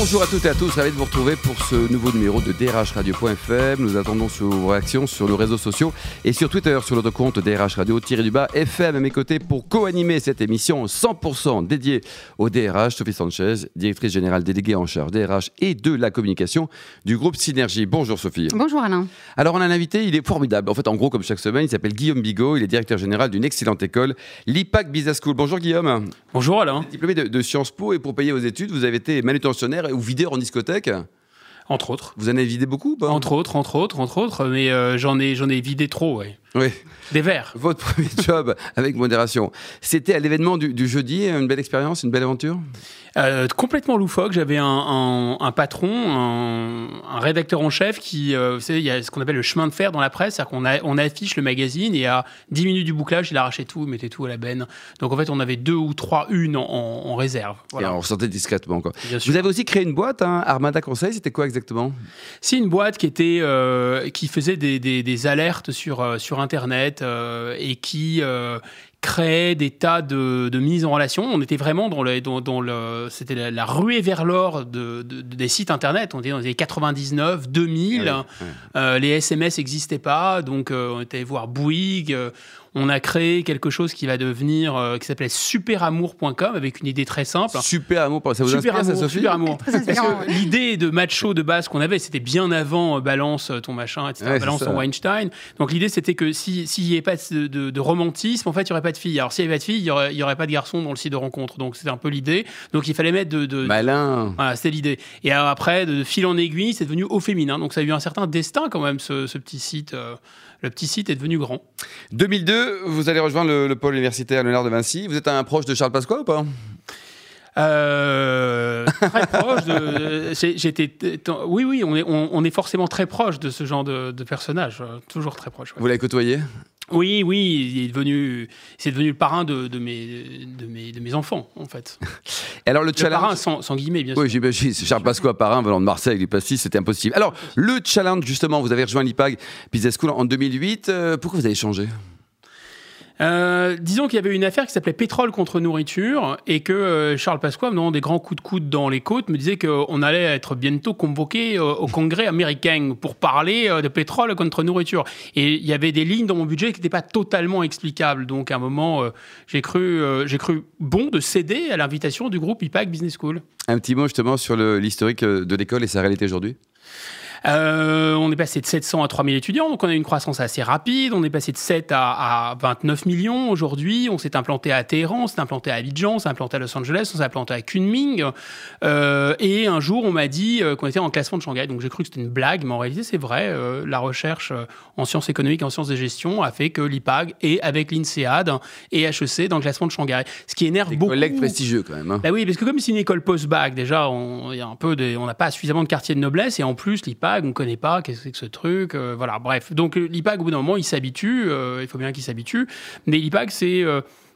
Bonjour à toutes et à tous, ravi de vous retrouver pour ce nouveau numéro de drhradio.fm. Nous attendons sur vos réactions sur nos réseaux sociaux et sur Twitter sur notre compte DRH Radio-du-bas FM à mes côtés pour co-animer cette émission 100% dédiée au DRH. Sophie Sanchez, directrice générale déléguée en charge DRH et de la communication du groupe Synergie. Bonjour Sophie. Bonjour Alain. Alors on a un invité, il est formidable. En fait, en gros, comme chaque semaine, il s'appelle Guillaume Bigot, il est directeur général d'une excellente école, l'IPAC Business School. Bonjour Guillaume. Bonjour Alain. Diplômé de, de Sciences Po et pour payer vos études, vous avez été manutentionnaire ou videur en discothèque Entre autres. Vous en avez vidé beaucoup pas Entre autres, entre autres, entre autres, mais euh, j'en ai, j'en ai vidé trop, ouais. Oui. Des verres. Votre premier job, avec modération, c'était à l'événement du, du jeudi, une belle expérience, une belle aventure? Euh, complètement loufoque. J'avais un, un- un patron, un, un rédacteur en chef qui, euh, vous savez, il y a ce qu'on appelle le chemin de fer dans la presse, c'est-à-dire qu'on on affiche le magazine et à 10 minutes du bouclage, il arrachait tout, il mettait tout à la benne. Donc en fait, on avait deux ou trois unes en, réserve. Et on sortait discrètement. Quoi. Vous avez aussi créé une boîte, hein, Armada Conseil, c'était quoi exactement? C'est une boîte qui était euh, qui faisait des, des- des alertes sur sur internet et qui créait des tas de, de mises en relation. On était vraiment dans le dans, dans le c'était la, la ruée vers l'or de, de- des sites internet. On était dans les années 99, 2000. Ah oui, Euh, les SMS n'existaient pas, donc euh, on était allé voir Bouygues. Euh, on a créé quelque chose qui va devenir euh, qui s'appelait superamour.com avec une idée très simple. Super amour, ça vous Super inspire ça amour, Sophie super amour. Très Parce que l'idée de macho de base qu'on avait, c'était bien avant euh, balance ton machin, etc. Ouais, balance ton Weinstein. Donc l'idée c'était que si- s'il n'y avait pas de, de- de romantisme, en fait, il n'y aurait pas de filles. Alors s'il n'y avait pas de filles, il n'y aurait, il y aurait pas de garçons dans le site de rencontre. Donc c'était un peu l'idée. Donc il fallait mettre de. de- Malin. voilà, c'était l'idée. Et alors, après, de fil en aiguille, c'est devenu au féminin. Donc ça a eu un certain destin quand même, ce, ce petit site. euh, le petit site est devenu grand. 2002, vous allez rejoindre le, le pôle universitaire Léonard de Vinci. Vous êtes un proche de Charles Pasqua ou pas? Euh, très proche de. c'est- J'étais. Oui, oui, on est, on, on est forcément très proche de ce genre de, de personnage. euh, Toujours très proche. ouais. Vous l'avez côtoyé? Oui, oui, il est devenu. C'est devenu le parrain de, de mes, de, mes, de mes enfants, en fait. Et alors le Le parrain challenge sans, sans guillemets, bien sûr. Oui, j'imagine. Charles Pasqua, parrain, venant de Marseille, du Pastis, c'était impossible. Alors, le challenge, justement, vous avez rejoint l'IPAG Business School en 2008. euh, pourquoi vous avez changé? Euh, disons qu'il y avait une affaire qui s'appelait pétrole contre nourriture et que euh, Charles Pasqua, donnant des grands coups de coude dans les côtes, me disait qu'on allait être bientôt convoqué euh, au Congrès américain pour parler de pétrole contre nourriture. Et il y avait des lignes dans mon budget qui n'étaient pas totalement explicables. Donc à un moment, j'ai cru, bon de céder à l'invitation du groupe IPAC Business School. Un petit mot, justement, sur l'historique de l'école et sa réalité aujourd'hui? Euh, on est passé de 700 à 3000 étudiants, donc on a une croissance assez rapide. On est passé de 7 à, à 29 millions aujourd'hui. On s'est implanté à Téhéran, on s'est implanté à Abidjan, on s'est implanté à Los Angeles, on s'est implanté à Kunming. Euh, et un jour, on m'a dit euh, qu'on était en classement de Shanghai. Donc j'ai cru que c'était une blague, mais en réalité, c'est vrai. La recherche en sciences économiques et en sciences de gestion a fait que l'IPAG est avec l'INSEAD et HEC dans le classement de Shanghai. Ce qui énerve Des beaucoup. collègues prestigieux, quand même. hein. Bah oui, parce que comme c'est une école post-bac, déjà, on n'a pas suffisamment de quartier de noblesse, et en plus, l'IPAG, on ne connaît pas, qu'est-ce que c'est que ce truc, euh, voilà, bref. Donc euh, l'IPAG, au bout d'un moment, il s'habitue, euh, il faut bien qu'il s'habitue, mais l'IPAG, c'est...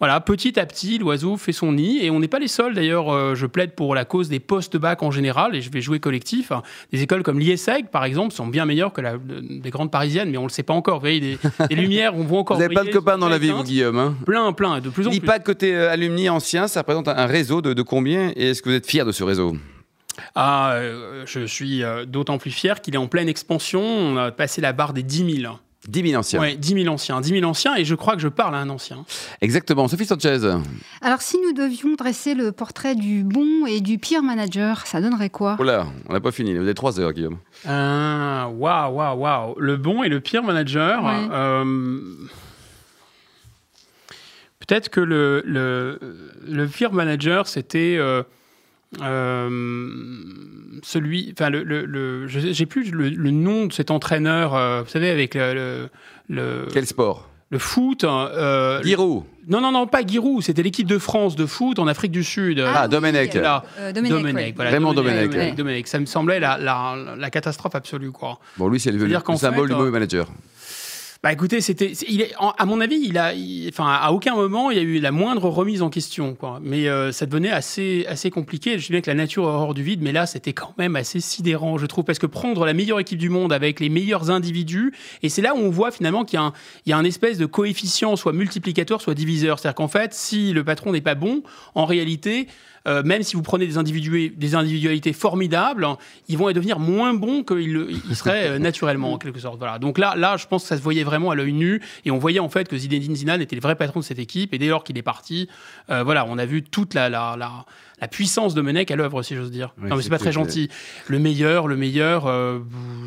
voilà, petit à petit, l'oiseau fait son nid, et on n'est pas les seuls. D'ailleurs, euh, je plaide pour la cause des post-bac en général, et je vais jouer collectif. hein. Des écoles comme l'IESEG, par exemple, sont bien meilleures que la, des grandes parisiennes, mais on ne le sait pas encore. Vous voyez, des, des lumières, on voit encore. Vous n'avez pas de copains dans la vie, vous. Guillaume hein? Plein, plein, de plus en plus. L'IPAG côté euh, alumni ancien, ça représente un- un réseau de, de combien? Et est-ce que vous êtes fier de ce réseau? Ah, euh, je suis euh, d'autant plus fier qu'il est en pleine expansion. On a passé la barre des 10 000. 10 000 anciens. Ouais, 10 000 anciens. 10 000 anciens, et je crois que je parle à un ancien. Exactement. Sophie Sanchez. Alors, si nous devions dresser le portrait du bon et du pire manager, ça donnerait quoi? Oh là, on n'a pas fini. Vous avez 3 heures, Guillaume. Ah, Waouh, waouh, waouh. Le bon et le pire manager. Ouais. euh, Peut-être que le, le, le pire manager, c'était. euh, euh, celui, enfin le, le, le- je- j'ai plus le, le nom de cet entraîneur, euh, vous savez avec le le, le, Quel sport? le foot. hein, euh, Giroud. non non non pas Giroud, c'était l'équipe de France de foot en Afrique du Sud. Ah, oui, Domenech. euh, Là. euh, Domenech, voilà, Raymond Domenech, Domenech. Domenech, Ça me semblait la, la, la catastrophe absolue quoi. Bon, lui, c'est le, symbole fait, du mauvais euh, manager. Bah écoutez, c'était, à mon avis, il a, enfin, à aucun moment il y a eu la moindre remise en question, quoi. Mais euh, ça devenait assez, assez compliqué. Je sais bien que la nature est hors du vide, mais là, c'était quand même assez sidérant, je trouve, parce que prendre la meilleure équipe du monde avec les meilleurs individus, et c'est là où on voit finalement qu'il y a un, il y a un espèce de coefficient, soit multiplicateur, soit diviseur. C'est-à-dire qu'en fait, si le patron n'est pas bon, en réalité, euh, même si vous prenez des, des individualités formidables, ils vont devenir moins bons qu'ils seraient euh, naturellement, en quelque sorte. Voilà. Donc là, là, je pense que ça se voyait vraiment à l'œil nu, et on voyait en fait que Zinedine Zidane était le vrai patron de cette équipe, et dès lors qu'il est parti, euh, voilà, on a vu toute la, la, la la puissance de Menec à l'œuvre, si j'ose dire. non, mais c'est pas très gentil. Le meilleur, le meilleur, euh,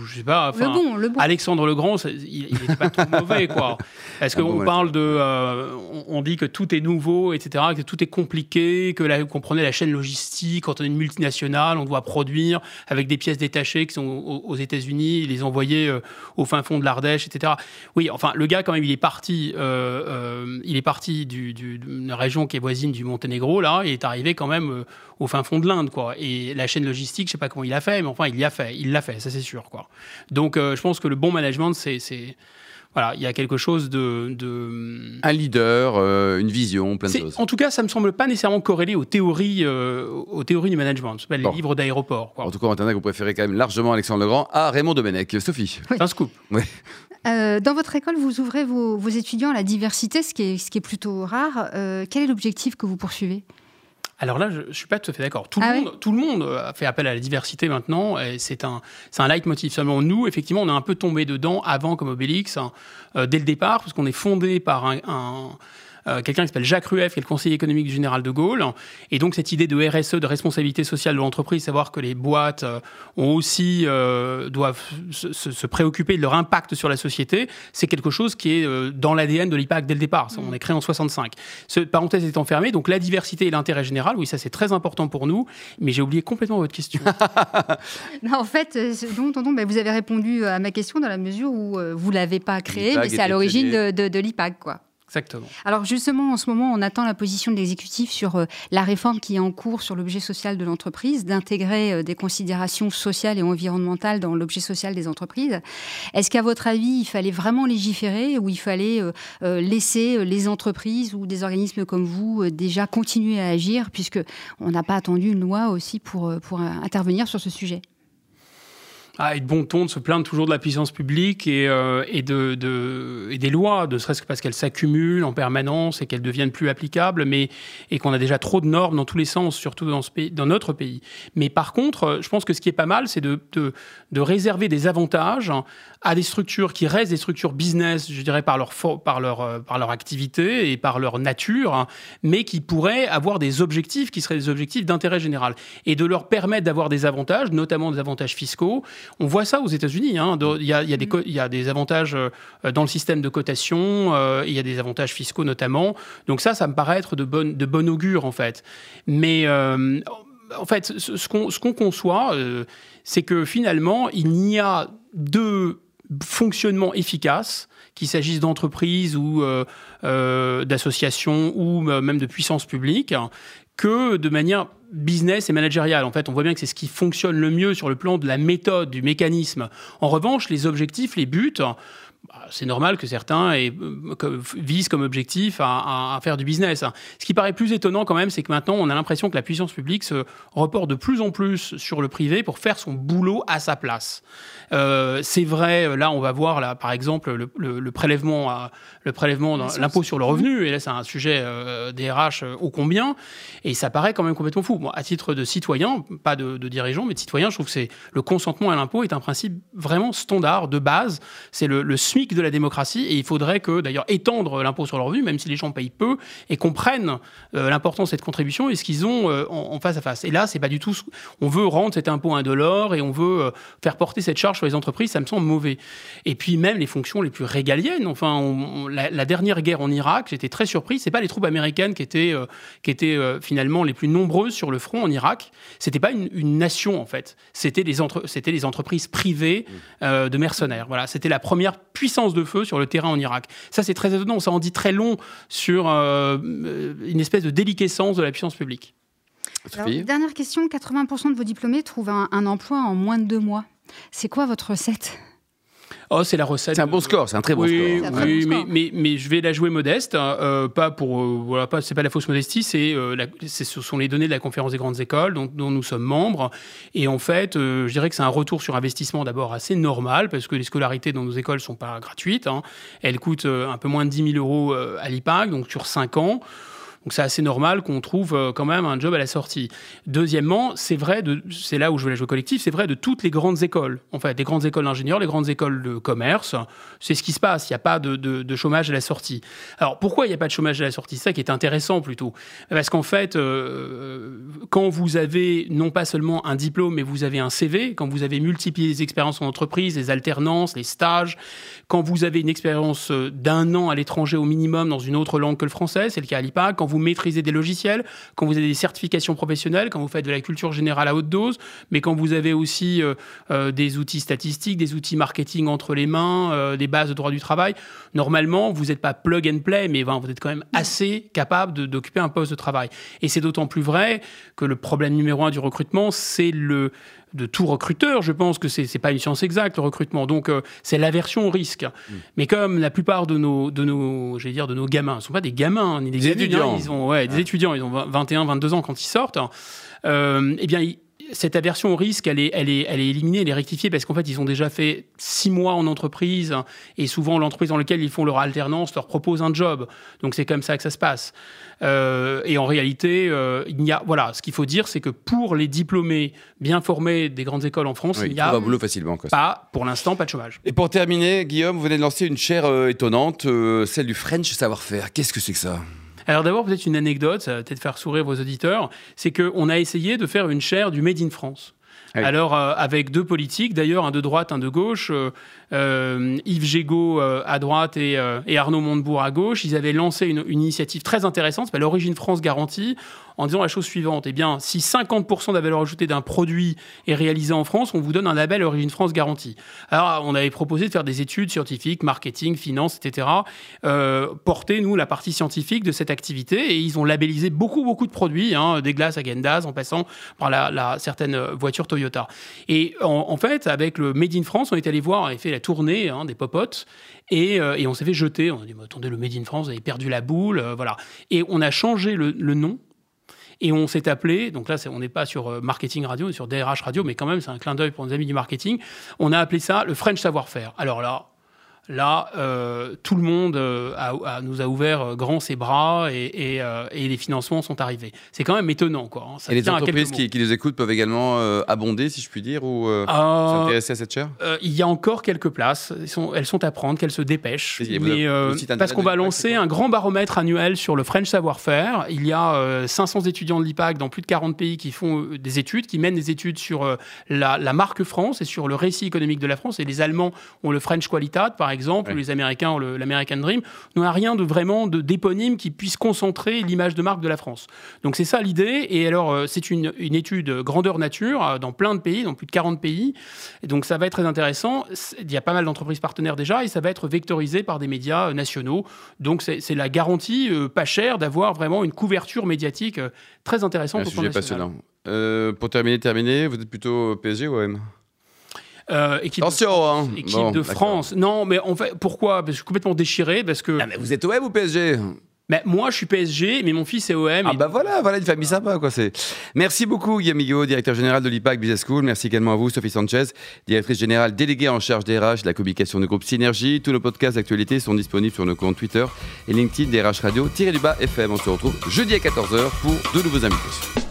je sais pas. Le bon, le bon. Alexandre le Grand, il n'est pas tout mauvais, quoi. Est-ce ah qu'on parle de. Euh, on dit que tout est nouveau, etc., que tout est compliqué, que qu'on prenait la chaîne logistique, quand on est une multinationale, on doit produire avec des pièces détachées qui sont aux, États-Unis, les envoyer euh, au fin fond de l'Ardèche, etc. Oui, enfin, le gars, quand même, il est parti, euh, il est parti d'une région qui est voisine du Monténégro, là, et est arrivé quand même au fin fond de l'Inde, quoi. Et la chaîne logistique, je sais pas comment il a fait, mais enfin, il y a fait, il l'a fait, ça c'est sûr, quoi. Donc, euh, je pense que le bon management, c'est voilà, il y a quelque chose de. Un leader, euh, une vision, plein de choses. En tout cas, ça ne me semble pas nécessairement corrélé aux théories, euh, aux théories du management. C'est les livres d'aéroport. En tout cas, Internet, vous préférez quand même largement Alexandre Legrand à Raymond Domenech. Sophie. C'est un scoop. Oui. dans votre école, vous ouvrez vos, vos, étudiants à la diversité, ce qui est, ce qui est plutôt rare. quel est l'objectif que vous poursuivez? Alors là, je ne suis pas tout à fait d'accord. Tout, le ah monde, tout le monde a fait appel à la diversité maintenant, c'est un, un leitmotiv. Seulement, nous, effectivement, on est un peu tombé dedans avant comme Obélix, hein, euh, dès le départ, parce qu'on est fondé par un euh, quelqu'un qui s'appelle Jacques Rueff, qui est le conseiller économique du général de Gaulle. Et donc cette idée de RSE, de responsabilité sociale de l'entreprise, savoir que les boîtes euh, ont aussi euh, doivent se, préoccuper de leur impact sur la société, c'est quelque chose qui est dans l'ADN de l'IPAC dès le départ. On est créé en 65. Cette parenthèse étant fermée, donc la diversité et l'intérêt général, oui, ça c'est très important pour nous. Mais j'ai oublié complètement votre question. non, en fait, non, ben, vous avez répondu à ma question dans la mesure où vous l'avez pas créé, mais c'est à l'origine de, de, de l'IPAC, quoi. Exactement. Alors justement, en ce moment, on attend la position de l'exécutif sur euh, la réforme qui est en cours sur l'objet social de l'entreprise, d'intégrer euh, des considérations sociales et environnementales dans l'objet social des entreprises. Est-ce qu'à votre avis, il fallait vraiment légiférer ou il fallait euh, laisser les entreprises ou des organismes comme vous déjà continuer à agir, puisque on n'a pas attendu une loi aussi pour, pour intervenir sur ce sujet? Ah, de bon ton de se plaindre toujours de la puissance publique et, euh, des lois, ne serait-ce que parce qu'elles s'accumulent en permanence et qu'elles deviennent plus applicables, mais, et qu'on a déjà trop de normes dans tous les sens, surtout dans, notre pays. Mais par contre, je pense que ce qui est pas mal, c'est de, réserver des avantages à des structures qui restent des structures business, je dirais, par leur, euh, activité et par leur nature, hein, mais qui pourraient avoir des objectifs qui seraient des objectifs d'intérêt général et de leur permettre d'avoir des avantages, notamment des avantages fiscaux. On voit ça aux États-Unis. Hein, il y, a, y, a y, a, des avantages euh, dans le système de cotation, euh, il y a des avantages fiscaux notamment. Donc ça, ça me paraît être de bon, de bon augure en fait. Mais en fait, ce, qu'on conçoit, c'est que finalement, il n'y a deux fonctionnement efficace, qu'il s'agisse d'entreprises ou euh, euh, d'associations ou euh, même de puissance publique, que de manière business et managériale. En fait, on voit bien que c'est ce qui fonctionne le mieux sur le plan de la méthode, du mécanisme. En revanche, les objectifs, les buts, c'est normal que certains visent comme objectif à, faire du business. Ce qui paraît plus étonnant quand même, c'est que maintenant, on a l'impression que la puissance publique se reporte de plus en plus sur le privé pour faire son boulot à sa place. Euh, c'est vrai, là, on va voir, là, par exemple, le, prélèvement, le prélèvement l'impôt sur le revenu, et là, c'est un sujet euh, des RH euh, ô combien, et ça paraît quand même complètement fou. à titre de citoyen, pas de, dirigeant, mais de citoyen, je trouve que c'est le consentement à l'impôt est un principe vraiment standard, de base. C'est le, SMIC de la démocratie, et il faudrait que, d'ailleurs, étendre l'impôt sur le revenu, même si les gens payent peu, et comprennent l'importance de cette contribution et ce qu'ils ont en, face à face. Et là, c'est pas du tout. On veut rendre cet impôt indolore et on veut faire porter cette charge sur les entreprises, ça me semble mauvais. Et puis même les fonctions les plus régaliennes. Enfin, la, dernière guerre en Irak, j'étais très surpris. C'est pas les troupes américaines qui étaient, euh, qui étaient euh, finalement les plus nombreuses sur le front en Irak. C'était pas une, nation en fait. C'était les, entre, c'était les entreprises privées euh, de mercenaires. Voilà, c'était la première puissance de feu sur le terrain en Irak. Ça, c'est très étonnant. Ça en dit très long sur une espèce de déliquescence de la puissance publique. dernière question, 80% de vos diplômés trouvent un, un emploi en moins de deux mois. C'est quoi votre recette? Oh, c'est la recette. C'est un bon score, c'est un très bon oui, score. Oui, mais, mais, mais, je vais la jouer modeste. Hein, euh, pas pour, euh, voilà, pas, c'est pas la fausse modestie, c'est, euh, ce sont les données de la conférence des grandes écoles dont, dont nous sommes membres. Et en fait, euh, je dirais que c'est un retour sur investissement d'abord assez normal parce que les scolarités dans nos écoles sont pas gratuites. Hein. Elles coûtent un peu moins de 10 000 euros à l'IPAC, donc sur 5 ans. Donc c'est assez normal qu'on trouve euh, quand même un job à la sortie. Deuxièmement, c'est vrai, c'est là où je veux jouer collectif, c'est vrai de toutes les grandes écoles. En fait, les grandes écoles d'ingénieurs, les grandes écoles de commerce, c'est ce qui se passe. Il n'y a pas de, de, de, chômage à la sortie. Alors pourquoi il n'y a pas de chômage à la sortie? C'est ça qui est intéressant plutôt. Parce qu'en fait, euh, quand vous avez non pas seulement un diplôme, mais vous avez un CV, quand vous avez multiplié les expériences en entreprise, les alternances, les stages, quand vous avez une expérience euh, d'un an à l'étranger au minimum dans une autre langue que le français, c'est le cas à l'IPA, vous maîtrisez des logiciels, quand vous avez des certifications professionnelles, quand vous faites de la culture générale à haute dose, mais quand vous avez aussi euh, euh, des outils statistiques, des outils marketing entre les mains, euh, des bases de droit du travail, normalement, vous n'êtes pas plug and play, mais ben, vous êtes quand même assez capable d'occuper un poste de travail. Et c'est d'autant plus vrai que le problème numéro un du recrutement, c'est le de tout recruteur. Je pense que c'est n'est pas une science exacte le recrutement. Donc euh, c'est l'aversion au risque. Mm. Mais comme la plupart de nos de nos dire de nos gamins, ne sont pas des gamins hein, ni des, étudiants, ils ont ouais, des étudiants, ils ont 21, 22 ans quand ils sortent. Euh, eh bien cette aversion au risque, elle est, elle est, elle est éliminée, elle est rectifiée parce qu'en fait, ils ont déjà fait six mois en entreprise et souvent l'entreprise dans laquelle ils font leur alternance leur propose un job. Donc c'est comme ça que ça se passe. Euh, et en réalité, euh, il y a, voilà, ce qu'il faut dire, c'est que pour les diplômés bien formés des grandes écoles en France, il y a boulot facilement, quoi. pas, pour l'instant, pas de chômage. Et pour terminer, Guillaume, vous venez de lancer une chaire euh, étonnante, celle du French savoir-faire. Qu'est-ce que c'est que ça? Alors d'abord, peut-être une anecdote, ça va peut-être faire sourire vos auditeurs, c'est qu'on a essayé de faire une chaire du Made in France. Alors, avec deux politiques, d'ailleurs, un de droite, un de gauche, euh, Yves Gégaud euh, à droite et, euh, et, Arnaud Montebourg à gauche, ils avaient lancé une, une initiative très intéressante, l'Origine France Garantie, en disant la chose suivante eh bien, si 50% de la valeur ajoutée d'un produit est réalisé en France, on vous donne un label Origine France Garantie. Alors, on avait proposé de faire des études scientifiques, marketing, finance, etc., euh, porter, nous, la partie scientifique de cette activité, et ils ont labellisé beaucoup, beaucoup de produits, hein, des glaces à Gendaz, en passant par la, certaines voitures Toyota. Et en, fait, avec le Made in France, on est allé voir, et fait la tournée hein, des popotes et, euh, et on s'est fait jeter. On a dit, attendez, le Made in France, vous avez perdu la boule, euh, voilà. Et on a changé le nom et on s'est appelé, donc là on n'est pas sur euh, marketing radio, on est sur DRH radio, mais quand même c'est un clin d'œil pour nos amis du marketing, on a appelé ça le French savoir-faire. Alors là, Là, euh, tout le monde euh, a, nous a ouvert euh, grand ses bras et, et, les financements sont arrivés. C'est quand même étonnant. Quoi, hein. et les entreprises qui, qui, les écoutent peuvent également abonder, si je puis dire, ou s'intéresser à cette chaire? Il y a encore quelques places. Elles sont, elles sont à prendre, qu'elles se dépêchent. Mais, parce qu'on va lancer un grand baromètre annuel sur le French savoir-faire. Il y a 500 étudiants de l'IPAC dans plus de 40 pays qui font des études, qui mènent des études sur la, la, marque France et sur le récit économique de la France. Et les Allemands ont le French Qualitat, par exemple exemple, les Américains l'American Dream, nous a rien de vraiment d'éponyme qui puisse concentrer l'image de marque de la France. Donc c'est ça l'idée. Et alors euh, c'est une, une, étude grandeur nature euh, dans plein de pays, dans plus de 40 pays. Et donc ça va être très intéressant. Il y a pas mal d'entreprises partenaires déjà et ça va être vectorisé par des médias euh, nationaux. Donc c'est la garantie pas chère d'avoir vraiment une couverture médiatique très intéressante. Un sujet passionnant. pour terminer, terminer, vous êtes plutôt PSG ou OM euh, équipe Attention, hein. équipe de France. Non, mais en fait, pourquoi? Parce que je suis complètement déchiré. Parce que. Ah, mais vous êtes OM ou PSG mais moi, je suis PSG, mais mon fils est OM. Ah bah voilà, voilà une famille sympa quoi. C'est. Merci beaucoup Guillaume directeur général de l'IPAC Business School. Merci également à vous Sophie Sanchez, directrice générale déléguée en charge des RH, de la communication du groupe Synergie. Tous nos podcasts d'actualité sont disponibles sur nos comptes Twitter et LinkedIn des RH Radio du bas FM. On se retrouve jeudi à 14h pour de nouveaux invités